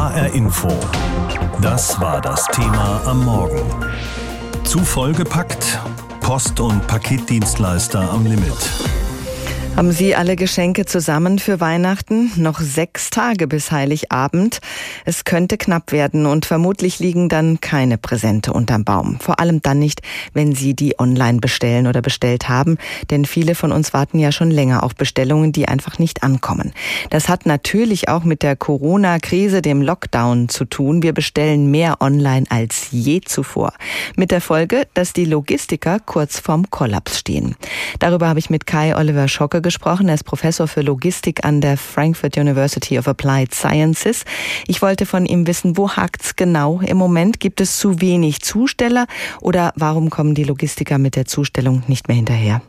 HR Info. Das war das Thema am Morgen. Zu vollgepackt? Post- und Paketdienstleister am Limit. Haben Sie alle Geschenke zusammen für Weihnachten? Noch sechs Tage bis Heiligabend. Es könnte knapp werden und vermutlich liegen dann keine Präsente unterm Baum. Vor allem dann nicht, wenn Sie die online bestellen oder bestellt haben. Denn viele von uns warten ja schon länger auf Bestellungen, die einfach nicht ankommen. Das hat natürlich auch mit der Corona-Krise, dem Lockdown zu tun. Wir bestellen mehr online als je zuvor. Mit der Folge, dass die Logistiker kurz vorm Kollaps stehen. Darüber habe ich mit Kai Oliver Schocke gesprochen. Er ist Professor für Logistik an der Frankfurt University of Applied Sciences. Ich wollte von ihm wissen, wo hakt's genau im Moment? Gibt es zu wenig Zusteller oder warum kommen die Logistiker mit der Zustellung nicht mehr hinterher?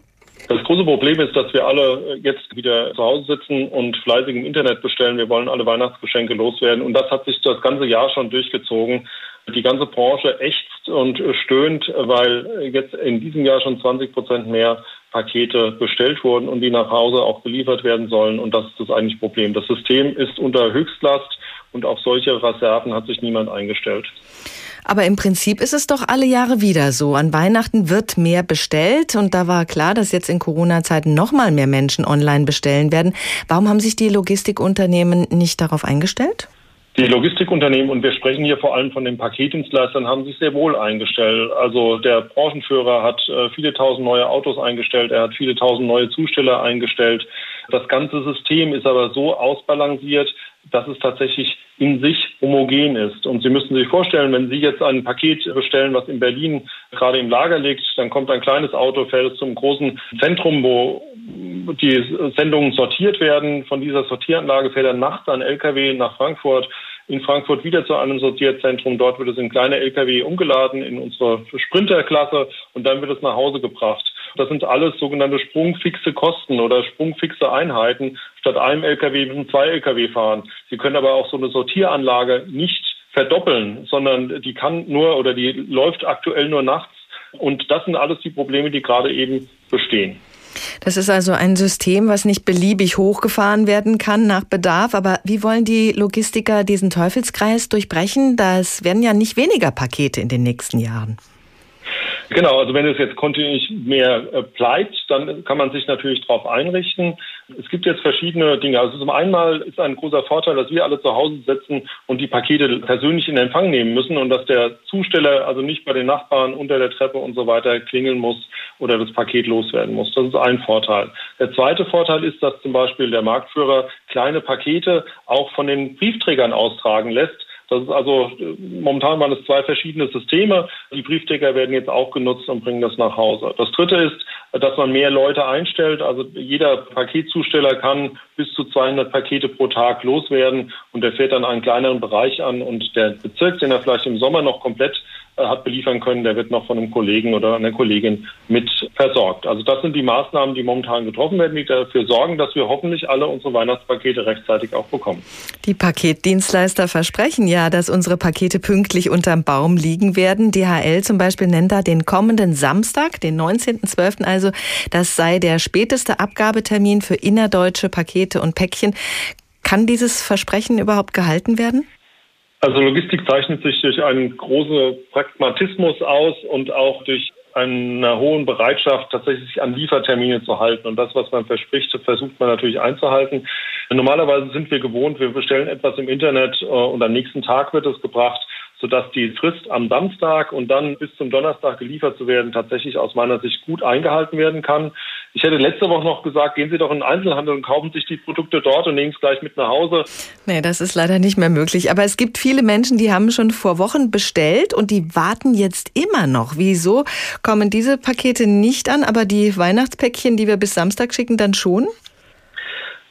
Das große Problem ist, dass wir alle jetzt wieder zu Hause sitzen und fleißig im Internet bestellen. Wir wollen alle Weihnachtsgeschenke loswerden. Und das hat sich das ganze Jahr schon durchgezogen. Die ganze Branche ächzt und stöhnt, weil jetzt in diesem Jahr schon 20 Prozent mehr Pakete bestellt wurden und die nach Hause auch beliefert werden sollen. Und das ist das eigentliche Problem. Das System ist unter Höchstlast und auf solche Reserven hat sich niemand eingestellt. Aber im Prinzip ist es doch alle Jahre wieder so. An Weihnachten wird mehr bestellt und da war klar, dass jetzt in Corona-Zeiten noch mal mehr Menschen online bestellen werden. Warum haben sich die Logistikunternehmen nicht darauf eingestellt? Die Logistikunternehmen, und wir sprechen hier vor allem von den Paketdienstleistern, haben sich sehr wohl eingestellt. Also der Branchenführer hat äh, viele tausend neue Autos eingestellt, er hat viele tausend neue Zusteller eingestellt. Das ganze System ist aber so ausbalanciert, dass es tatsächlich in sich homogen ist. Und Sie müssen sich vorstellen, wenn Sie jetzt ein Paket bestellen, was in Berlin gerade im Lager liegt, dann kommt ein kleines Auto, fährt zum großen Zentrum, wo die Sendungen sortiert werden. Von dieser Sortieranlage fährt er nachts ein LKW nach Frankfurt, in Frankfurt wieder zu einem Sortierzentrum. Dort wird es in kleine LKW umgeladen in unsere Sprinterklasse und dann wird es nach Hause gebracht. Das sind alles sogenannte sprungfixe Kosten oder sprungfixe Einheiten. Statt einem LKW müssen zwei LKW fahren. Sie können aber auch so eine Sortieranlage nicht verdoppeln, sondern die kann nur oder die läuft aktuell nur nachts. Und das sind alles die Probleme, die gerade eben bestehen. Das ist also ein System, was nicht beliebig hochgefahren werden kann nach Bedarf. Aber wie wollen die Logistiker diesen Teufelskreis durchbrechen? Das werden ja nicht weniger Pakete in den nächsten Jahren. Genau, also wenn es jetzt kontinuierlich mehr äh, bleibt, dann kann man sich natürlich darauf einrichten. Es gibt jetzt verschiedene Dinge. Also zum einen ist ein großer Vorteil, dass wir alle zu Hause sitzen und die Pakete persönlich in Empfang nehmen müssen und dass der Zusteller also nicht bei den Nachbarn unter der Treppe und so weiter klingeln muss oder das Paket loswerden muss. Das ist ein Vorteil. Der zweite Vorteil ist, dass zum Beispiel der Marktführer kleine Pakete auch von den Briefträgern austragen lässt das ist also, momentan waren es zwei verschiedene Systeme. Die Briefträger werden jetzt auch genutzt und bringen das nach Hause. Das dritte ist, dass man mehr Leute einstellt. Also jeder Paketzusteller kann bis zu 200 Pakete pro Tag loswerden und der fährt dann einen kleineren Bereich an und der Bezirk, den er vielleicht im Sommer noch komplett äh, hat beliefern können, der wird noch von einem Kollegen oder einer Kollegin mit versorgt. Also das sind die Maßnahmen, die momentan getroffen werden, die dafür sorgen, dass wir hoffentlich alle unsere Weihnachtspakete rechtzeitig auch bekommen. Die Paketdienstleister versprechen ja, dass unsere Pakete pünktlich unterm Baum liegen werden. DHL zum Beispiel nennt da den kommenden Samstag, den 19.12. also, das sei der späteste Abgabetermin für innerdeutsche Pakete und Päckchen. Kann dieses Versprechen überhaupt gehalten werden? Also Logistik zeichnet sich durch einen großen Pragmatismus aus und auch durch eine hohen Bereitschaft, tatsächlich sich an Liefertermine zu halten. Und das, was man verspricht, versucht man natürlich einzuhalten. Normalerweise sind wir gewohnt, wir bestellen etwas im Internet äh, und am nächsten Tag wird es gebracht sodass die Frist am Samstag und dann bis zum Donnerstag geliefert zu werden tatsächlich aus meiner Sicht gut eingehalten werden kann. Ich hätte letzte Woche noch gesagt, gehen Sie doch in den Einzelhandel und kaufen sich die Produkte dort und nehmen es gleich mit nach Hause. Nee, das ist leider nicht mehr möglich. Aber es gibt viele Menschen, die haben schon vor Wochen bestellt und die warten jetzt immer noch. Wieso kommen diese Pakete nicht an, aber die Weihnachtspäckchen, die wir bis Samstag schicken, dann schon?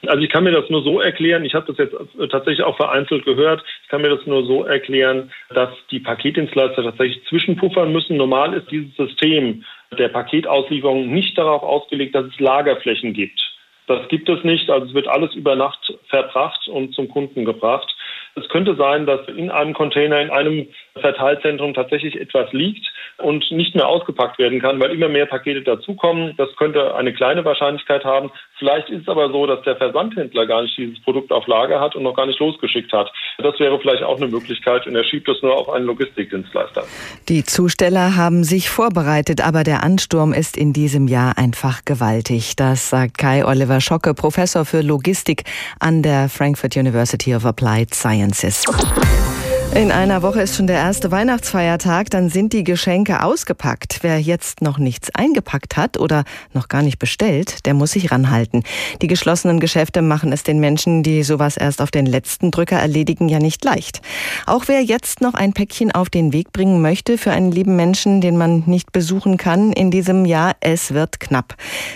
Also ich kann mir das nur so erklären, ich habe das jetzt tatsächlich auch vereinzelt gehört, ich kann mir das nur so erklären, dass die Paketdienstleister tatsächlich zwischenpuffern müssen. Normal ist dieses System der Paketauslieferung nicht darauf ausgelegt, dass es Lagerflächen gibt. Das gibt es nicht, also es wird alles über Nacht verbracht und zum Kunden gebracht. Es könnte sein, dass in einem Container, in einem Verteilzentrum tatsächlich etwas liegt, und nicht mehr ausgepackt werden kann, weil immer mehr Pakete dazukommen. Das könnte eine kleine Wahrscheinlichkeit haben. Vielleicht ist es aber so, dass der Versandhändler gar nicht dieses Produkt auf Lager hat und noch gar nicht losgeschickt hat. Das wäre vielleicht auch eine Möglichkeit und er schiebt es nur auf einen Logistikdienstleister. Die Zusteller haben sich vorbereitet, aber der Ansturm ist in diesem Jahr einfach gewaltig. Das sagt Kai Oliver Schocke, Professor für Logistik an der Frankfurt University of Applied Sciences. In einer Woche ist schon der erste Weihnachtsfeiertag, dann sind die Geschenke ausgepackt. Wer jetzt noch nichts eingepackt hat oder noch gar nicht bestellt, der muss sich ranhalten. Die geschlossenen Geschäfte machen es den Menschen, die sowas erst auf den letzten Drücker erledigen, ja nicht leicht. Auch wer jetzt noch ein Päckchen auf den Weg bringen möchte für einen lieben Menschen, den man nicht besuchen kann in diesem Jahr, es wird knapp.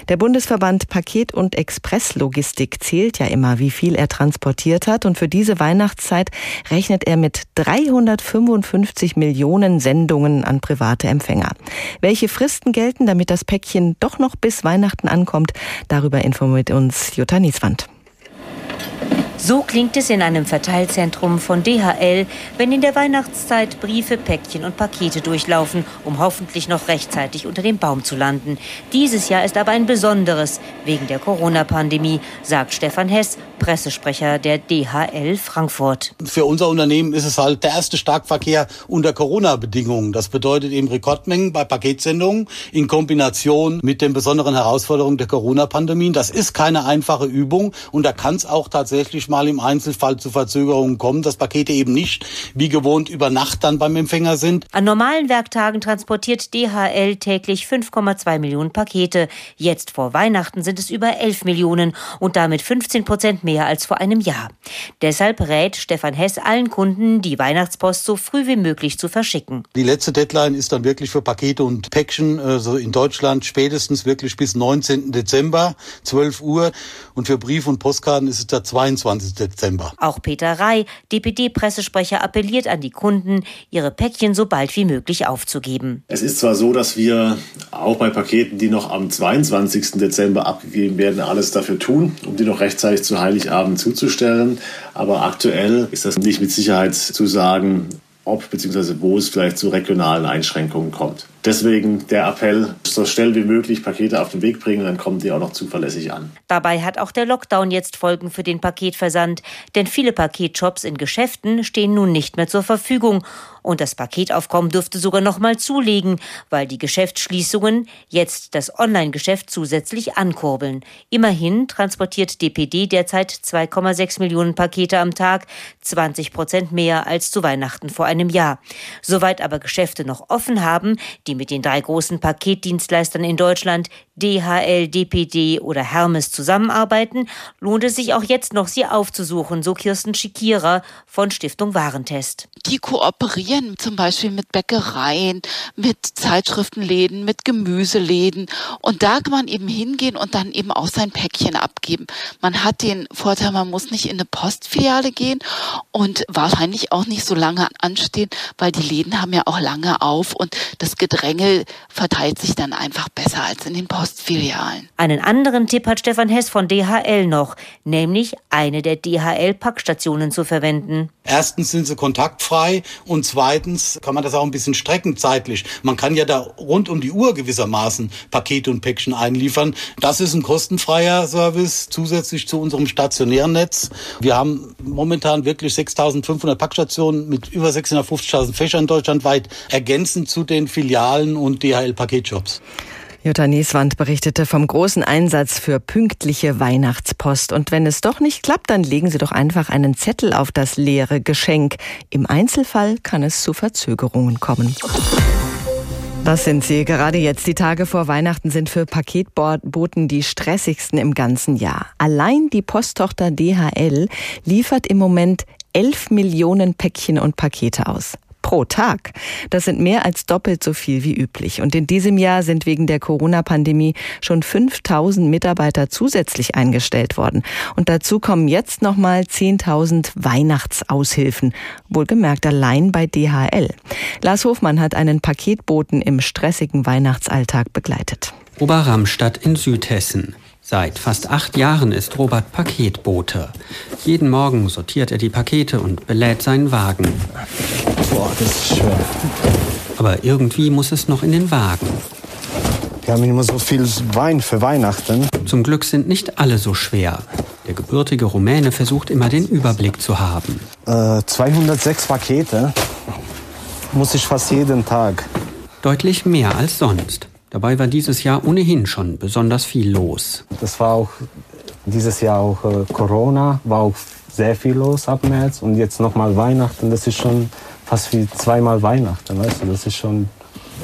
Der Bundesverband Paket- und Expresslogistik zählt ja immer, wie viel er transportiert hat und für diese Weihnachtszeit rechnet er mit 355 Millionen Sendungen an private Empfänger. Welche Fristen gelten, damit das Päckchen doch noch bis Weihnachten ankommt? Darüber informiert uns Jutta Nieswand. So klingt es in einem Verteilzentrum von DHL, wenn in der Weihnachtszeit Briefe, Päckchen und Pakete durchlaufen, um hoffentlich noch rechtzeitig unter dem Baum zu landen. Dieses Jahr ist aber ein besonderes wegen der Corona-Pandemie, sagt Stefan Hess, Pressesprecher der DHL Frankfurt. Für unser Unternehmen ist es halt der erste Starkverkehr unter Corona-Bedingungen. Das bedeutet eben Rekordmengen bei Paketsendungen in Kombination mit den besonderen Herausforderungen der Corona-Pandemie. Das ist keine einfache Übung und da kann es auch tatsächlich mal im Einzelfall zu Verzögerungen kommen, dass Pakete eben nicht wie gewohnt über Nacht dann beim Empfänger sind. An normalen Werktagen transportiert DHL täglich 5,2 Millionen Pakete. Jetzt vor Weihnachten sind es über 11 Millionen und damit 15 Prozent mehr als vor einem Jahr. Deshalb rät Stefan Hess allen Kunden, die Weihnachtspost so früh wie möglich zu verschicken. Die letzte Deadline ist dann wirklich für Pakete und Päckchen, also in Deutschland spätestens wirklich bis 19. Dezember, 12 Uhr. Und für Brief- und Postkarten ist es der 22. Dezember. Auch Peter Rey, DPD-Pressesprecher, appelliert an die Kunden, ihre Päckchen so bald wie möglich aufzugeben. Es ist zwar so, dass wir auch bei Paketen, die noch am 22. Dezember abgegeben werden, alles dafür tun, um die noch rechtzeitig zu Heiligabend zuzustellen. Aber aktuell ist das nicht mit Sicherheit zu sagen, ob bzw. wo es vielleicht zu regionalen Einschränkungen kommt. Deswegen der Appell, so schnell wie möglich Pakete auf den Weg bringen, dann kommen die auch noch zuverlässig an. Dabei hat auch der Lockdown jetzt Folgen für den Paketversand, denn viele Paketshops in Geschäften stehen nun nicht mehr zur Verfügung und das Paketaufkommen dürfte sogar noch mal zulegen, weil die Geschäftsschließungen jetzt das Online-Geschäft zusätzlich ankurbeln. Immerhin transportiert DPD derzeit 2,6 Millionen Pakete am Tag, 20 Prozent mehr als zu Weihnachten vor einem Jahr. Soweit aber Geschäfte noch offen haben, die mit den drei großen Paketdienstleistern in Deutschland DHL, DPD oder Hermes zusammenarbeiten, lohnt es sich auch jetzt noch, sie aufzusuchen, so Kirsten Schikira von Stiftung Warentest. Die kooperieren zum Beispiel mit Bäckereien, mit Zeitschriftenläden, mit Gemüseläden und da kann man eben hingehen und dann eben auch sein Päckchen abgeben. Man hat den Vorteil, man muss nicht in eine Postfiliale gehen und wahrscheinlich auch nicht so lange anstehen, weil die Läden haben ja auch lange auf und das Gedränge verteilt sich dann einfach besser als in den Post Postfilialen. Einen anderen Tipp hat Stefan Hess von DHL noch, nämlich eine der DHL-Packstationen zu verwenden. Erstens sind sie kontaktfrei und zweitens kann man das auch ein bisschen strecken zeitlich. Man kann ja da rund um die Uhr gewissermaßen Pakete und Päckchen einliefern. Das ist ein kostenfreier Service zusätzlich zu unserem stationären Netz. Wir haben momentan wirklich 6.500 Packstationen mit über 650.000 Fächern deutschlandweit ergänzend zu den Filialen und DHL-Paketshops. Jutta Nieswand berichtete vom großen Einsatz für pünktliche Weihnachtspost. Und wenn es doch nicht klappt, dann legen Sie doch einfach einen Zettel auf das leere Geschenk. Im Einzelfall kann es zu Verzögerungen kommen. Das sind sie. Gerade jetzt, die Tage vor Weihnachten sind für Paketboten die stressigsten im ganzen Jahr. Allein die Posttochter DHL liefert im Moment 11 Millionen Päckchen und Pakete aus pro Tag. Das sind mehr als doppelt so viel wie üblich. Und in diesem Jahr sind wegen der Corona-Pandemie schon 5000 Mitarbeiter zusätzlich eingestellt worden. Und dazu kommen jetzt nochmal 10.000 Weihnachtsaushilfen. Wohlgemerkt allein bei DHL. Lars Hofmann hat einen Paketboten im stressigen Weihnachtsalltag begleitet. Oberramstadt in Südhessen. Seit fast acht Jahren ist Robert Paketbote. Jeden Morgen sortiert er die Pakete und belädt seinen Wagen. Boah, das ist schwer. Aber irgendwie muss es noch in den Wagen. Wir haben immer so viel Wein für Weihnachten. Zum Glück sind nicht alle so schwer. Der gebürtige Rumäne versucht immer den Überblick zu haben. Äh, 206 Pakete muss ich fast jeden Tag. Deutlich mehr als sonst. Dabei war dieses Jahr ohnehin schon besonders viel los. Das war auch dieses Jahr auch äh, Corona, war auch sehr viel los ab März und jetzt nochmal Weihnachten. Das ist schon fast wie zweimal Weihnachten, weißt du? Das ist schon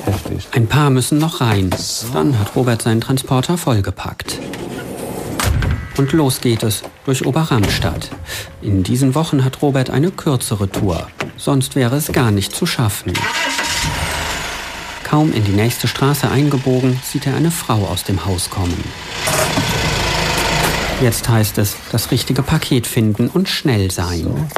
heftig. Ein paar müssen noch rein. Dann hat Robert seinen Transporter vollgepackt. Und los geht es durch Oberramstadt. In diesen Wochen hat Robert eine kürzere Tour. Sonst wäre es gar nicht zu schaffen. Kaum in die nächste Straße eingebogen, sieht er eine Frau aus dem Haus kommen. Jetzt heißt es, das richtige Paket finden und schnell sein.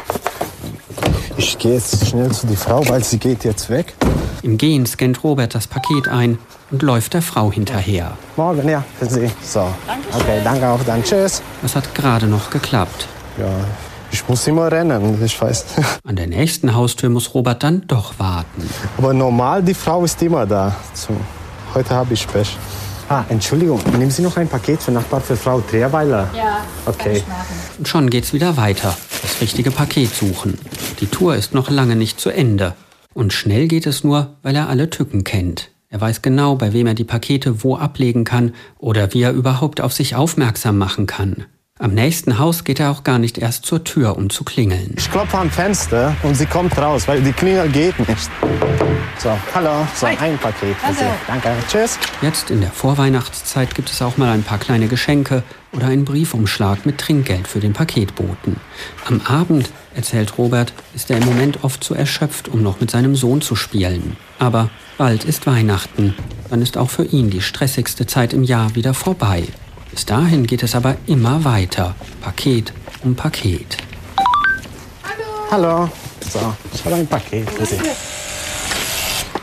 Ich gehe jetzt schnell zu der Frau, weil sie geht jetzt weg. Im Gehen scannt Robert das Paket ein und läuft der Frau hinterher. Morgen, ja, für Sie. So. Okay, danke auch, dann tschüss. Das hat gerade noch geklappt. Ja, ich muss immer rennen, ich weiß. An der nächsten Haustür muss Robert dann doch warten. Aber normal, die Frau ist immer da. So, heute habe ich Pech. Ah, Entschuldigung, nehmen Sie noch ein Paket für Nachbar für Frau Trierweiler? Ja, okay. Und schon geht's wieder weiter. Das richtige Paket suchen. Die Tour ist noch lange nicht zu Ende. Und schnell geht es nur, weil er alle Tücken kennt. Er weiß genau, bei wem er die Pakete wo ablegen kann oder wie er überhaupt auf sich aufmerksam machen kann. Am nächsten Haus geht er auch gar nicht erst zur Tür, um zu klingeln. Ich klopfe am Fenster und sie kommt raus, weil die Klingel geht nicht. So, hallo, so ein Paket für Sie. Danke, tschüss. Jetzt in der Vorweihnachtszeit gibt es auch mal ein paar kleine Geschenke oder einen Briefumschlag mit Trinkgeld für den Paketboten. Am Abend, erzählt Robert, ist er im Moment oft zu erschöpft, um noch mit seinem Sohn zu spielen. Aber bald ist Weihnachten. Dann ist auch für ihn die stressigste Zeit im Jahr wieder vorbei. Bis dahin geht es aber immer weiter. Paket um Paket. Hallo. So, ich habe ein Paket für Sie.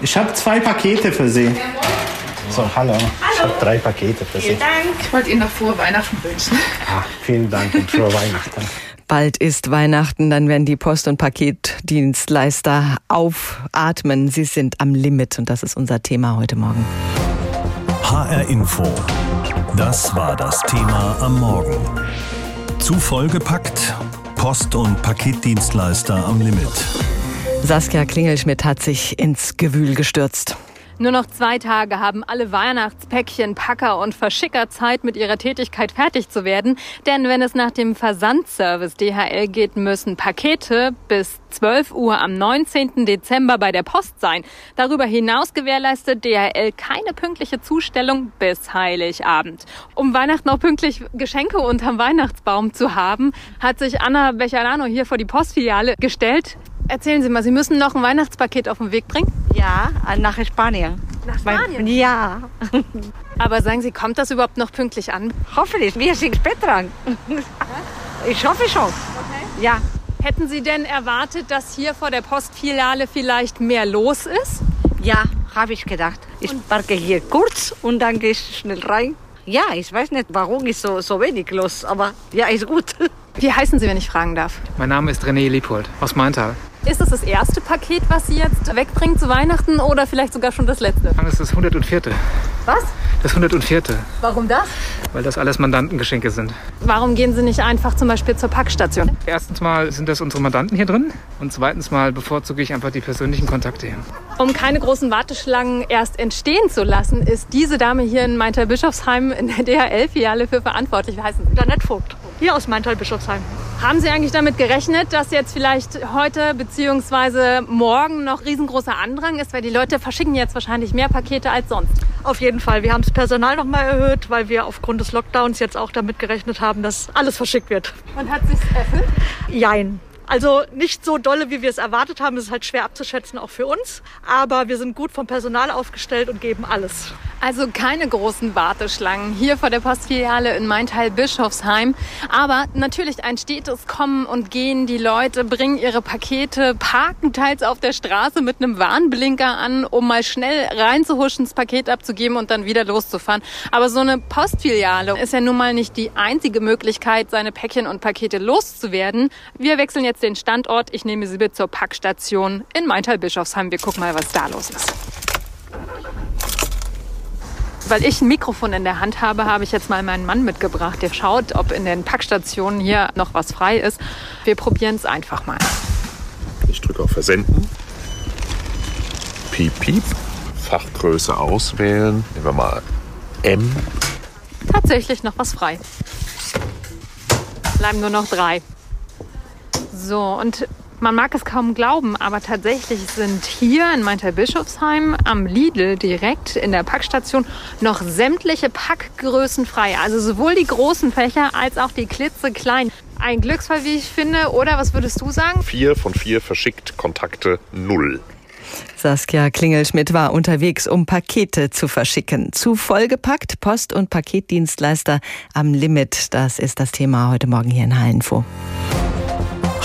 Ich habe zwei Pakete für Sie. So, hallo. Ich habe drei Pakete für Sie. Ich wollte Ihnen noch frohe Weihnachten wünschen. Ah, vielen Dank und frohe Weihnachten. Bald ist Weihnachten, dann werden die Post- und Paketdienstleister aufatmen. Sie sind am Limit und das ist unser Thema heute Morgen. HR Info. Das war das Thema am Morgen. Zu vollgepackt? Post- und Paketdienstleister am Limit. Saskia Klingelschmidt hat sich ins Gewühl gestürzt. Nur noch zwei Tage haben alle Weihnachtspäckchen, Packer und Verschicker Zeit, mit ihrer Tätigkeit fertig zu werden. Denn wenn es nach dem Versandservice DHL geht, müssen Pakete bis 12 Uhr am 19. Dezember bei der Post sein. Darüber hinaus gewährleistet DHL keine pünktliche Zustellung bis Heiligabend. Um Weihnachten auch pünktlich Geschenke unterm Weihnachtsbaum zu haben, hat sich Anna Becherano hier vor die Postfiliale gestellt. Erzählen Sie mal, Sie müssen noch ein Weihnachtspaket auf den Weg bringen? Ja, nach Spanien. Nach Spanien? Ja. Aber sagen Sie, kommt das überhaupt noch pünktlich an? Hoffentlich, wir sind spät dran. Ich hoffe schon. Okay. Ja. Hätten Sie denn erwartet, dass hier vor der Postfiliale vielleicht mehr los ist? Ja, habe ich gedacht. Ich parke hier kurz und dann gehe ich schnell rein. Ja, ich weiß nicht, warum ist so, so wenig los, aber ja, ist gut. Wie heißen Sie, wenn ich fragen darf? Mein Name ist René Liebold aus Maintal. Ist es das erste Paket, was Sie jetzt wegbringen zu Weihnachten oder vielleicht sogar schon das letzte? Das ist das 104. Was? Das 104. Warum das? Weil das alles Mandantengeschenke sind. Warum gehen Sie nicht einfach zum Beispiel zur Packstation? Erstens mal sind das unsere Mandanten hier drin und zweitens mal bevorzuge ich einfach die persönlichen Kontakte hier. Um keine großen Warteschlangen erst entstehen zu lassen, ist diese Dame hier in Maintal-Bischofsheim in der DHL-Filiale für verantwortlich. Wie heißen Sie? Janette Vogt, hier aus Maintal-Bischofsheim. Haben Sie eigentlich damit gerechnet, dass jetzt vielleicht heute bzw. morgen noch riesengroßer Andrang ist? Weil die Leute verschicken jetzt wahrscheinlich mehr Pakete als sonst. Auf jeden Fall. Wir haben das Personal noch mal erhöht, weil wir aufgrund des Lockdowns jetzt auch damit gerechnet haben, dass alles verschickt wird. Und hat sich erfüllt? Jein. Also nicht so dolle, wie wir es erwartet haben. Das ist halt schwer abzuschätzen, auch für uns. Aber wir sind gut vom Personal aufgestellt und geben alles. Also keine großen Warteschlangen hier vor der Postfiliale in Maintal Bischofsheim. Aber natürlich ein stetes Kommen und Gehen. Die Leute bringen ihre Pakete, parken teils auf der Straße mit einem Warnblinker an, um mal schnell reinzuhuschen, das Paket abzugeben und dann wieder loszufahren. Aber so eine Postfiliale ist ja nun mal nicht die einzige Möglichkeit, seine Päckchen und Pakete loszuwerden. Wir wechseln jetzt jetzt den Standort. Ich nehme Sie mit zur Packstation in Maintal-Bischofsheim. Wir gucken mal, was da los ist. Weil ich ein Mikrofon in der Hand habe, habe ich jetzt mal meinen Mann mitgebracht. Der schaut, ob in den Packstationen hier noch was frei ist. Wir probieren es einfach mal. Ich drücke auf Versenden. Piep, piep. Fachgröße auswählen. Nehmen wir mal M. Tatsächlich noch was frei. Bleiben nur noch drei. So, und man mag es kaum glauben, aber tatsächlich sind hier in Maintal-Bischofsheim am Lidl direkt in der Packstation noch sämtliche Packgrößen frei. Also sowohl die großen Fächer als auch die klitzekleinen. Ein Glücksfall, wie ich finde, oder was würdest du sagen? Vier von vier verschickt, Kontakte null. Saskia Klingelschmidt war unterwegs, um Pakete zu verschicken. Zu vollgepackt, Post- und Paketdienstleister am Limit. Das ist das Thema heute Morgen hier in H-Info.